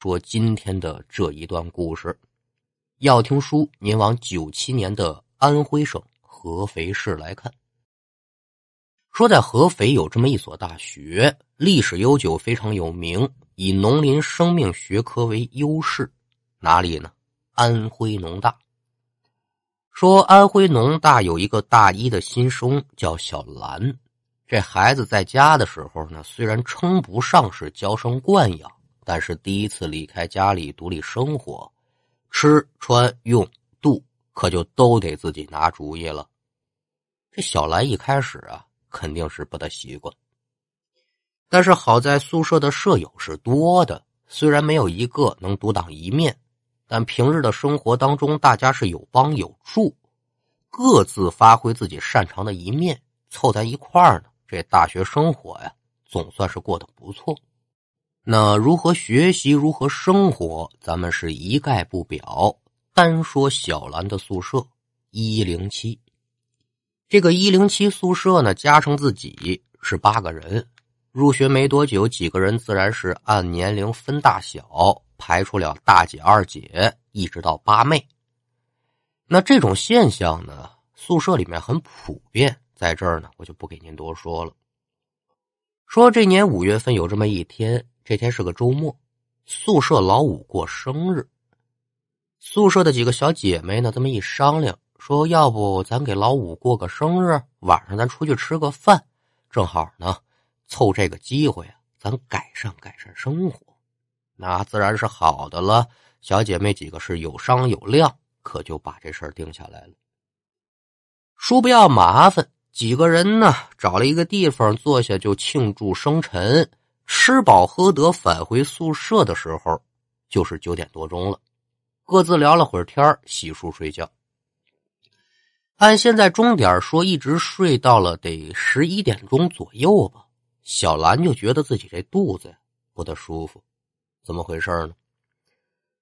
说今天的这一段故事。要听书，您往九七年的安徽省合肥市来看。说在合肥有这么一所大学，历史悠久，非常有名，以农林生命学科为优势。哪里呢？安徽农大。说安徽农大有一个大一的新生叫小兰，这孩子在家的时候呢，虽然称不上是娇生惯养，但是第一次离开家里独立生活。吃穿用度可就都得自己拿主意了。这小兰一开始啊，肯定是不大习惯。但是好在宿舍的舍友是多的，虽然没有一个能独当一面，但平日的生活当中，大家是有帮有助，各自发挥自己擅长的一面，凑在一块儿呢。这大学生活呀，总算是过得不错。那如何学习，如何生活，咱们是一概不表。单说小兰的宿舍一零七，这个一零七宿舍呢，加上自己是八个人。入学没多久，几个人自然是按年龄分大小排出了大姐、二姐，一直到八妹。那这种现象呢，宿舍里面很普遍，在这儿呢，我就不给您多说了。说这年五月份有这么一天。这天是个周末，宿舍老五过生日。宿舍的几个小姐妹呢，这么一商量，说要不咱给老五过个生日，晚上咱出去吃个饭，正好呢，凑这个机会啊，咱改善改善生活，那自然是好的了。小姐妹几个是有商有量，可就把这事儿定下来了。说不要麻烦，几个人呢，找了一个地方坐下就庆祝生辰。吃饱喝得，返回宿舍的时候，就是九点多钟了。各自聊了会儿天洗漱睡觉。按现在钟点说，一直睡到了得十一点钟左右吧。小兰就觉得自己这肚子不大舒服，怎么回事呢？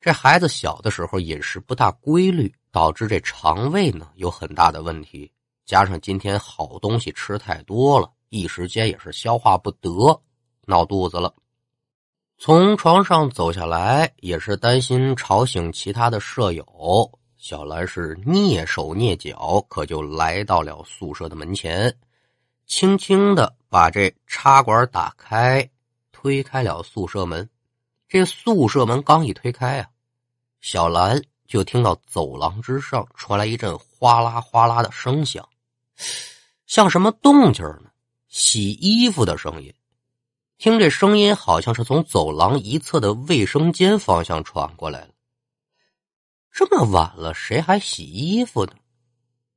这孩子小的时候饮食不大规律，导致这肠胃呢有很大的问题。加上今天好东西吃太多了，一时间也是消化不得。闹肚子了，从床上走下来，也是担心吵醒其他的舍友。小兰是蹑手蹑脚，可就来到了宿舍的门前，轻轻的把这插管打开，推开了宿舍门。这宿舍门刚一推开啊，小兰就听到走廊之上传来一阵哗啦哗啦的声响，像什么动静呢？洗衣服的声音。听这声音，好像是从走廊一侧的卫生间方向传过来了。这么晚了，谁还洗衣服呢？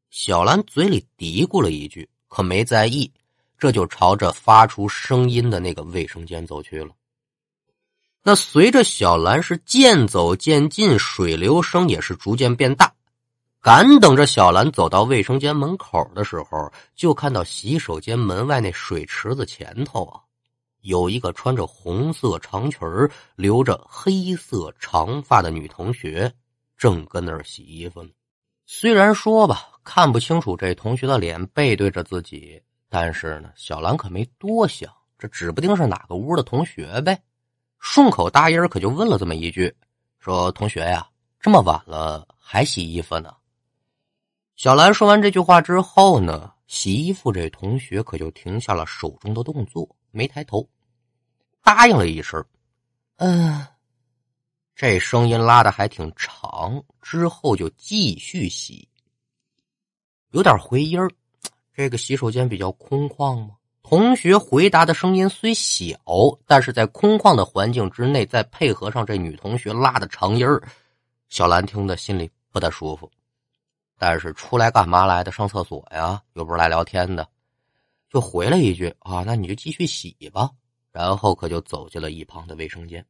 小兰嘴里嘀咕了一句，可没在意，这就朝着发出声音的那个卫生间走去了。那随着小兰是渐走渐近，水流声也是逐渐变大。赶等着小兰走到卫生间门口的时候，就看到洗手间门外那水池子前头啊。有一个穿着红色长裙留着黑色长发的女同学，正跟那儿洗衣服呢。虽然说吧，看不清楚这同学的脸背对着自己，但是呢，小兰可没多想，这指不定是哪个屋的同学呗。顺口答应可就问了这么一句：“说同学呀，这么晚了还洗衣服呢？”小兰说完这句话之后呢，洗衣服这同学可就停下了手中的动作。没抬头，答应了一声：“嗯。”这声音拉的还挺长，之后就继续洗。有点回音儿。这个洗手间比较空旷吗？同学回答的声音虽小，但是在空旷的环境之内，再配合上这女同学拉的长音儿，小兰听的心里不大舒服。但是出来干嘛来的？上厕所呀，又不是来聊天的。就回了一句啊，那你就继续洗吧。然后可就走进了一旁的卫生间。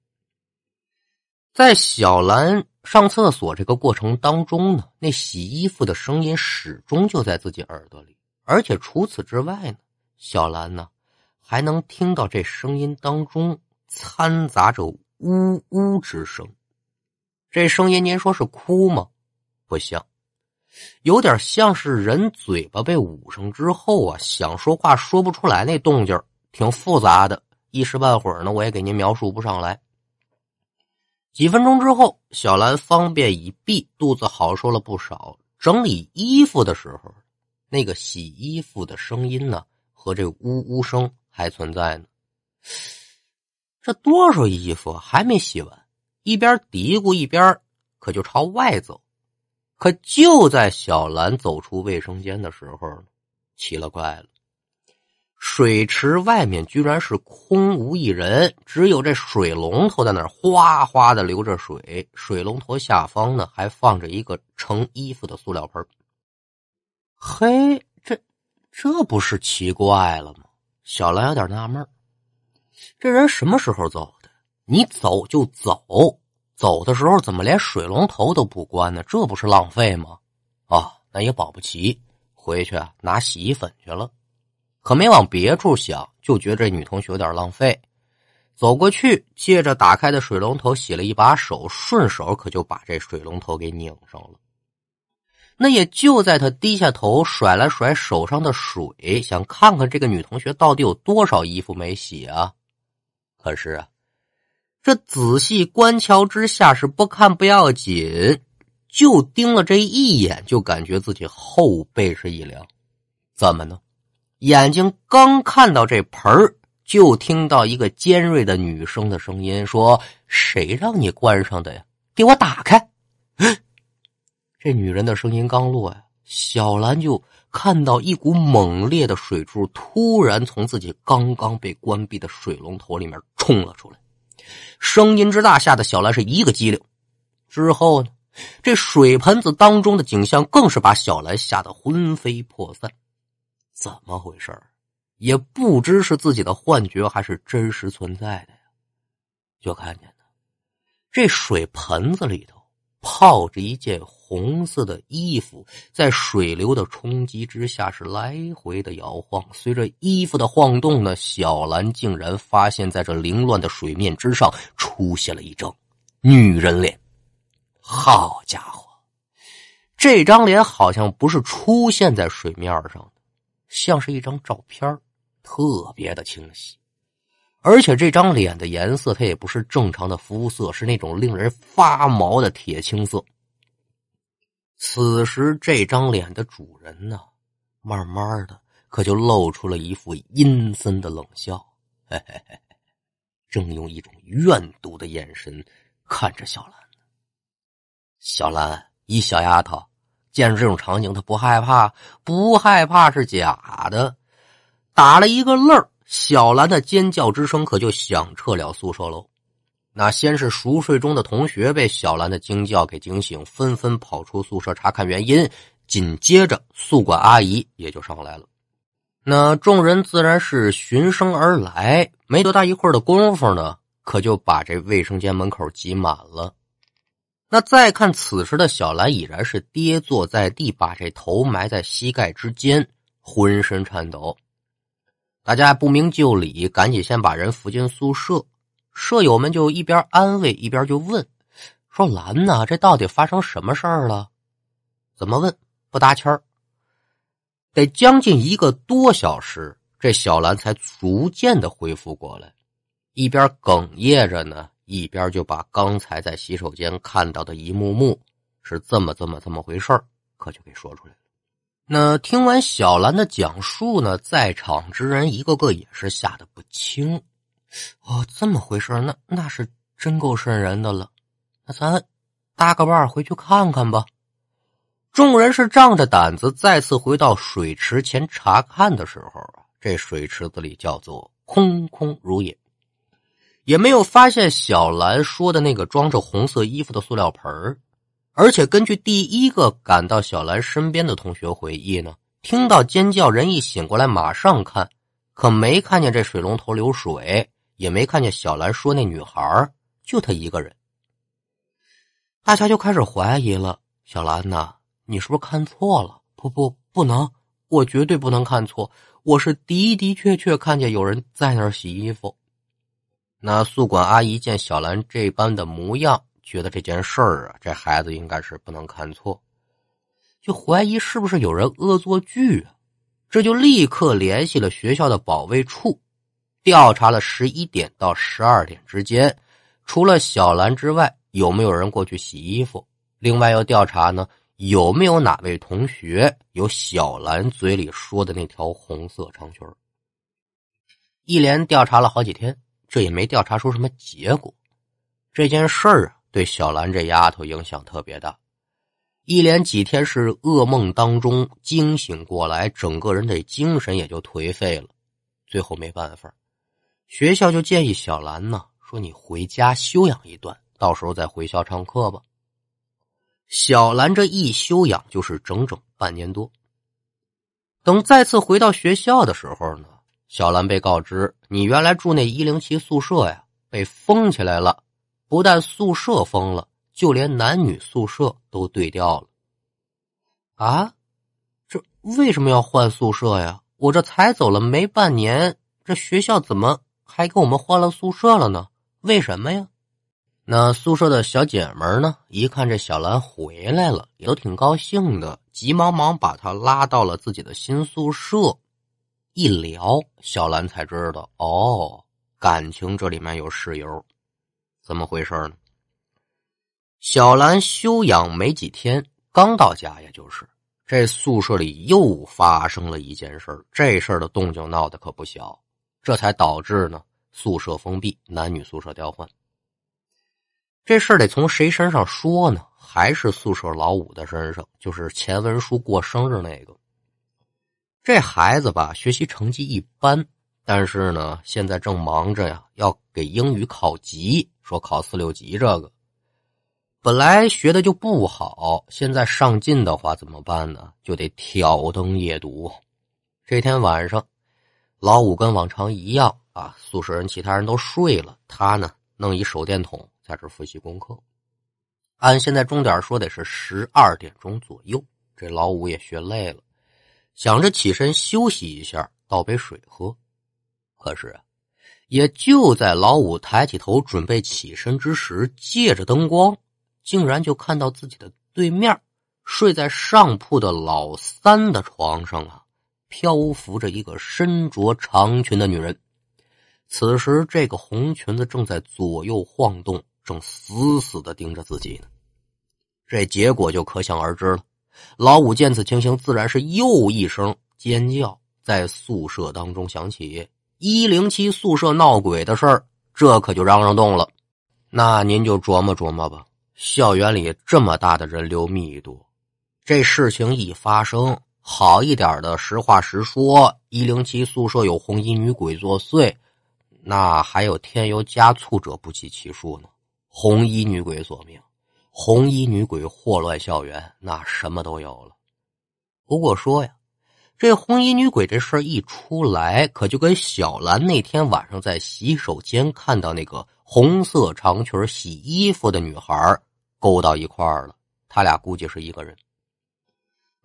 在小兰上厕所这个过程当中呢，那洗衣服的声音始终就在自己耳朵里，而且除此之外呢，小兰呢还能听到这声音当中掺杂着呜呜之声。这声音您说是哭吗？不像。有点像是人嘴巴被捂上之后啊，想说话说不出来那动静挺复杂的，一时半会儿呢，我也给您描述不上来。几分钟之后，小兰方便已毕，肚子好受了不少。整理衣服的时候，那个洗衣服的声音呢，和这呜呜声还存在呢。这多少衣服还没洗完，一边嘀咕一边可就朝外走。可就在小兰走出卫生间的时候，奇了怪了。水池外面居然是空无一人，只有这水龙头在那儿哗哗的流着水。水龙头下方呢，还放着一个盛衣服的塑料盆。嘿，这不是奇怪了吗？小兰有点纳闷这人什么时候走的？你走就走，走的时候怎么连水龙头都不关呢？这不是浪费吗？啊，那也保不齐，回去啊拿洗衣粉去了。可没往别处想，就觉得这女同学有点浪费。走过去，借着打开的水龙头洗了一把手，顺手可就把这水龙头给拧上了。那也就在他低下头甩了甩手上的水，想看看这个女同学到底有多少衣服没洗啊。可是啊，这仔细观瞧之下是不看不要紧，就盯了这一眼，就感觉自己后背是一凉。怎么呢？眼睛刚看到这盆儿，就听到一个尖锐的女生的声音说：“谁让你关上的呀？给我打开！”这女人的声音刚落呀，小兰就看到一股猛烈的水柱突然从自己刚刚被关闭的水龙头里面冲了出来，声音之大，吓得小兰是一个激灵。之后呢，这水盆子当中的景象更是把小兰吓得魂飞魄散。怎么回事也不知是自己的幻觉还是真实存在的呀。就看见呢，这水盆子里头泡着一件红色的衣服，在水流的冲击之下是来回的摇晃。随着衣服的晃动呢，小兰竟然发现，在这凌乱的水面之上出现了一张女人脸。好家伙，这张脸好像不是出现在水面上的。像是一张照片特别的清晰，而且这张脸的颜色它也不是正常的肤色，是那种令人发毛的铁青色。此时，这张脸的主人呢，慢慢的可就露出了一副阴森的冷笑，嘿嘿嘿，正用一种怨毒的眼神看着小兰。小兰，一小丫头。见着这种场景，她不害怕，不害怕是假的。打了一个愣小兰的尖叫之声可就响彻了宿舍楼。那先是熟睡中的同学被小兰的惊叫给惊醒，纷纷跑出宿舍查看原因。紧接着，宿管阿姨也就上来了。那众人自然是循声而来，没多大一会儿的功夫呢，可就把这卫生间门口挤满了。那再看此时的小兰，已然是跌坐在地，把这头埋在膝盖之间，浑身颤抖。大家不明就里，赶紧先把人扶进宿舍。舍友们就一边安慰，一边就问：“说兰呐，这到底发生什么事儿了？”怎么问不搭腔得将近一个多小时，这小兰才逐渐的恢复过来，一边哽咽着呢。一边就把刚才在洗手间看到的一幕幕是这么这么这么回事可就给说出来了。那听完小兰的讲述呢，在场之人一个个也是吓得不轻。哦，这么回事那那是真够瘆人的了。那咱搭个伴回去看看吧。众人是仗着胆子再次回到水池前查看的时候啊，这水池子里叫做空空如也。也没有发现小兰说的那个装着红色衣服的塑料盆而且根据第一个赶到小兰身边的同学回忆呢，听到尖叫，人一醒过来马上看，可没看见这水龙头流水，也没看见小兰说那女孩，就她一个人。大家就开始怀疑了：小兰呐，你是不是看错了？不不，不能，我绝对不能看错，我是的的确确看见有人在那儿洗衣服。那宿管阿姨见小兰这般的模样，觉得这件事儿啊，这孩子应该是不能看错，就怀疑是不是有人恶作剧啊？这就立刻联系了学校的保卫处，调查了十一点到十二点之间，除了小兰之外，有没有人过去洗衣服，另外要调查呢有没有哪位同学有小兰嘴里说的那条红色长裙。一连调查了好几天，这也没调查出什么结果。这件事儿啊，对小兰这丫头影响特别大。一连几天是噩梦当中惊醒过来，整个人的精神也就颓废了。最后没办法，学校就建议小兰呢，说你回家休养一段，到时候再回校上课吧。小兰这一休养就是整整半年多。等再次回到学校的时候呢，小兰被告知，你原来住那一零七宿舍呀，被封起来了，不但宿舍封了。就连男女宿舍都对调了，啊，这为什么要换宿舍呀？我这才走了没半年，这学校怎么还给我们换了宿舍了呢？为什么呀？那宿舍的小姐们呢？一看这小兰回来了，也都挺高兴的，急忙忙把她拉到了自己的新宿舍。一聊，小兰才知道，哦，感情这里面有事由，怎么回事呢？小兰休养没几天，刚到家，也就是这宿舍里又发生了一件事这事儿的动静闹得可不小，这才导致呢宿舍封闭，男女宿舍调换。这事儿得从谁身上说呢？还是宿舍老五的身上，就是钱文书过生日那个。这孩子吧，学习成绩一般，但是呢，现在正忙着呀，要给英语考级，说考四六级这个。本来学的就不好，现在上进的话怎么办呢？就得挑灯夜读。这天晚上，老五跟往常一样啊，宿舍人其他人都睡了，他呢弄一手电筒在这复习功课。按现在钟点说得是十二点钟左右，这老五也学累了，想着起身休息一下，倒杯水喝。可是，也就在老五抬起头准备起身之时，借着灯光。竟然就看到自己的对面，睡在上铺的老三的床上啊，漂浮着一个身着长裙的女人。此时，这个红裙子正在左右晃动，正死死的盯着自己呢。这结果就可想而知了。老五见此情形，自然是又一声尖叫，在宿舍当中响起。一零七宿舍闹鬼的事儿，这可就嚷嚷动了。那您就琢磨琢磨吧。校园里这么大的人流密度，这事情一发生，好一点的实话实说，一零七宿舍有红衣女鬼作祟，那还有添油加醋者不计其数呢。红衣女鬼索命，红衣女鬼祸乱校园，那什么都有了。不过说呀，这红衣女鬼这事儿一出来，可就跟小兰那天晚上在洗手间看到那个。红色长裙洗衣服的女孩勾到一块儿了，他俩估计是一个人。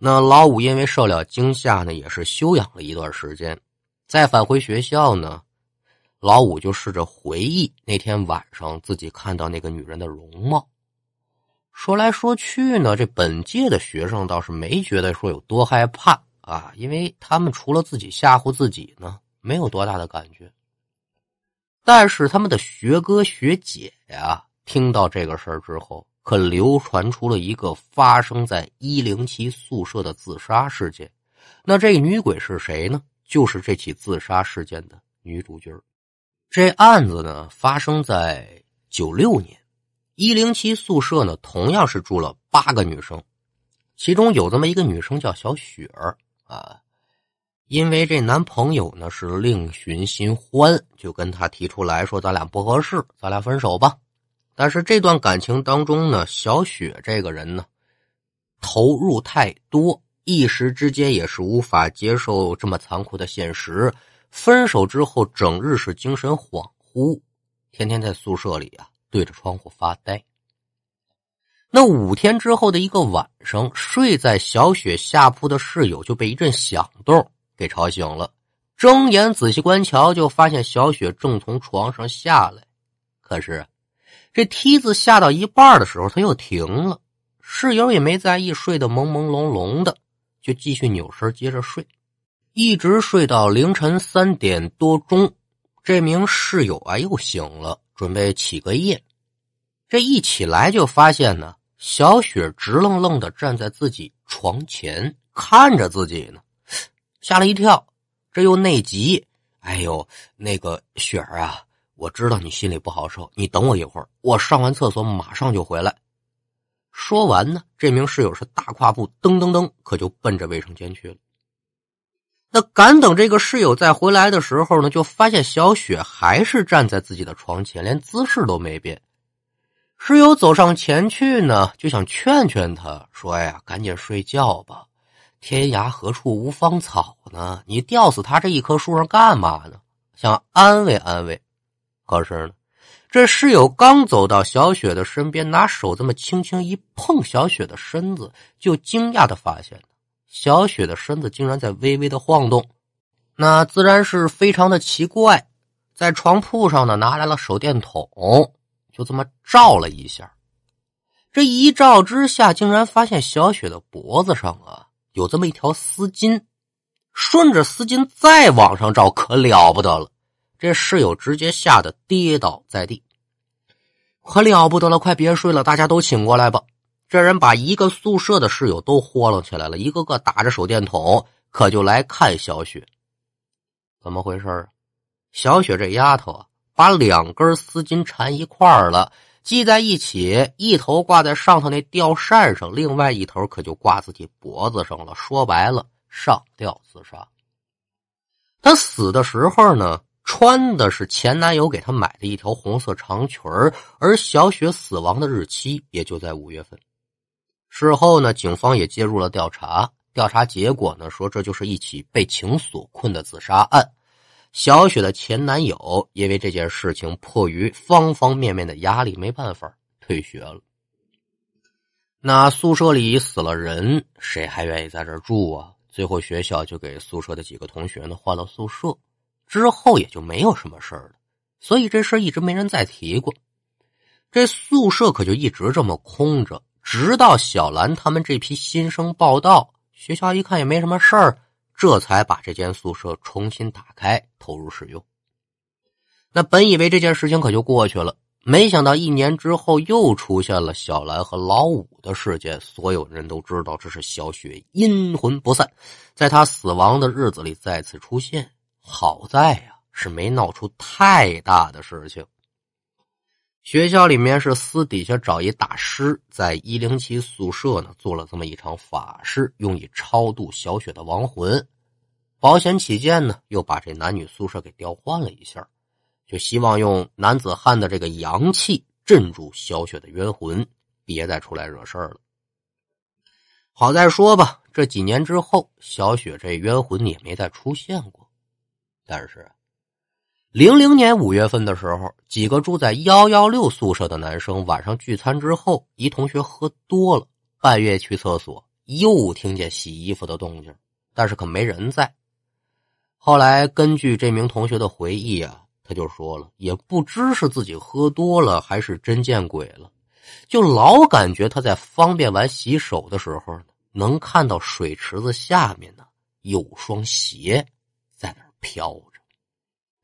那老五因为受了惊吓呢，也是休养了一段时间。再返回学校呢，老五就试着回忆那天晚上自己看到那个女人的容貌。说来说去呢，这本届的学生倒是没觉得说有多害怕啊，因为他们除了自己吓唬自己呢，没有多大的感觉。但是他们的学哥学姐呀，听到这个事儿之后，可流传出了一个发生在一零七宿舍的自杀事件。那这女鬼是谁呢？就是这起自杀事件的女主角。这案子呢，发生在九六年，一零七宿舍呢，同样是住了八个女生，其中有这么一个女生叫小雪儿啊。因为这男朋友呢是另寻新欢，就跟他提出来说：“咱俩不合适，咱俩分手吧。”但是这段感情当中呢，小雪这个人呢投入太多，一时之间也是无法接受这么残酷的现实。分手之后，整日是精神恍惚，天天在宿舍里啊对着窗户发呆。那五天之后的一个晚上，睡在小雪下铺的室友就被一阵响动。给吵醒了，睁眼仔细观瞧，就发现小雪正从床上下来。可是，这梯子下到一半的时候，他又停了。室友也没在意，睡得朦朦胧胧的，就继续扭身接着睡，一直睡到凌晨三点多钟。这名室友啊又醒了，准备起个夜。这一起来就发现呢，小雪直愣愣的站在自己床前看着自己呢，吓了一跳，这又内急。哎呦，那个雪儿啊，我知道你心里不好受，你等我一会儿，我上完厕所马上就回来。说完呢，这名室友是大跨步噔噔噔，可就奔着卫生间去了。那赶等这个室友再回来的时候呢，就发现小雪还是站在自己的床前，连姿势都没变。室友走上前去呢，就想劝劝他，说：“呀，赶紧睡觉吧，天涯何处无芳草呢？你吊死他这一棵树上干嘛呢？”想安慰安慰。可是呢，这室友刚走到小雪的身边，拿手这么轻轻一碰小雪的身子，就惊讶的发现。小雪的身子竟然在微微的晃动，那自然是非常的奇怪。在床铺上呢，拿来了手电筒，就这么照了一下。这一照之下，竟然发现小雪的脖子上啊有这么一条丝巾。顺着丝巾再往上照，可了不得了。这室友直接吓得跌倒在地。可了不得了，快别睡了，大家都醒过来吧。这人把一个宿舍的室友都豁楞起来了，一个个打着手电筒，可就来看小雪。怎么回事啊？小雪这丫头啊，把两根丝巾缠一块儿了，系在一起，一头挂在上头那吊扇上，另外一头可就挂自己脖子上了。说白了，上吊自杀。她死的时候呢，穿的是前男友给她买的一条红色长裙而小雪死亡的日期也就在五月份。事后呢，警方也介入了调查。调查结果呢，说这就是一起被情所困的自杀案。小雪的前男友因为这件事情，迫于方方面面的压力，没办法退学了。那宿舍里死了人，谁还愿意在这住啊？最后学校就给宿舍的几个同学呢换了宿舍，之后也就没有什么事了。所以这事一直没人再提过。这宿舍可就一直这么空着。直到小兰他们这批新生报道，学校一看也没什么事儿，这才把这间宿舍重新打开，投入使用。那本以为这件事情可就过去了，没想到一年之后又出现了小兰和老五的事件。所有人都知道这是小雪阴魂不散，在她死亡的日子里再次出现。好在呀，是没闹出太大的事情。学校里面是私底下找一大师，在一零七宿舍呢做了这么一场法事，用以超度小雪的亡魂。保险起见呢，又把这男女宿舍给调换了一下，就希望用男子汉的这个阳气镇住小雪的冤魂，别再出来惹事儿了。好在说吧，这几年之后，小雪这冤魂也没再出现过，但是。零零年五月份的时候，几个住在幺幺六宿舍的男生晚上聚餐之后，一同学喝多了，半夜去厕所，又听见洗衣服的动静，但是可没人在。后来根据这名同学的回忆啊，他就说了，也不知是自己喝多了，还是真见鬼了，就老感觉他在方便完洗手的时候，能看到水池子下面呢有双鞋飘着。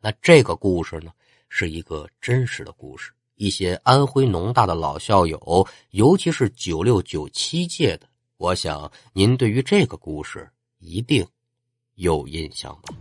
那这个故事呢，是一个真实的故事。一些安徽农大的老校友，尤其是九六九七届的，我想您对于这个故事一定有印象吧。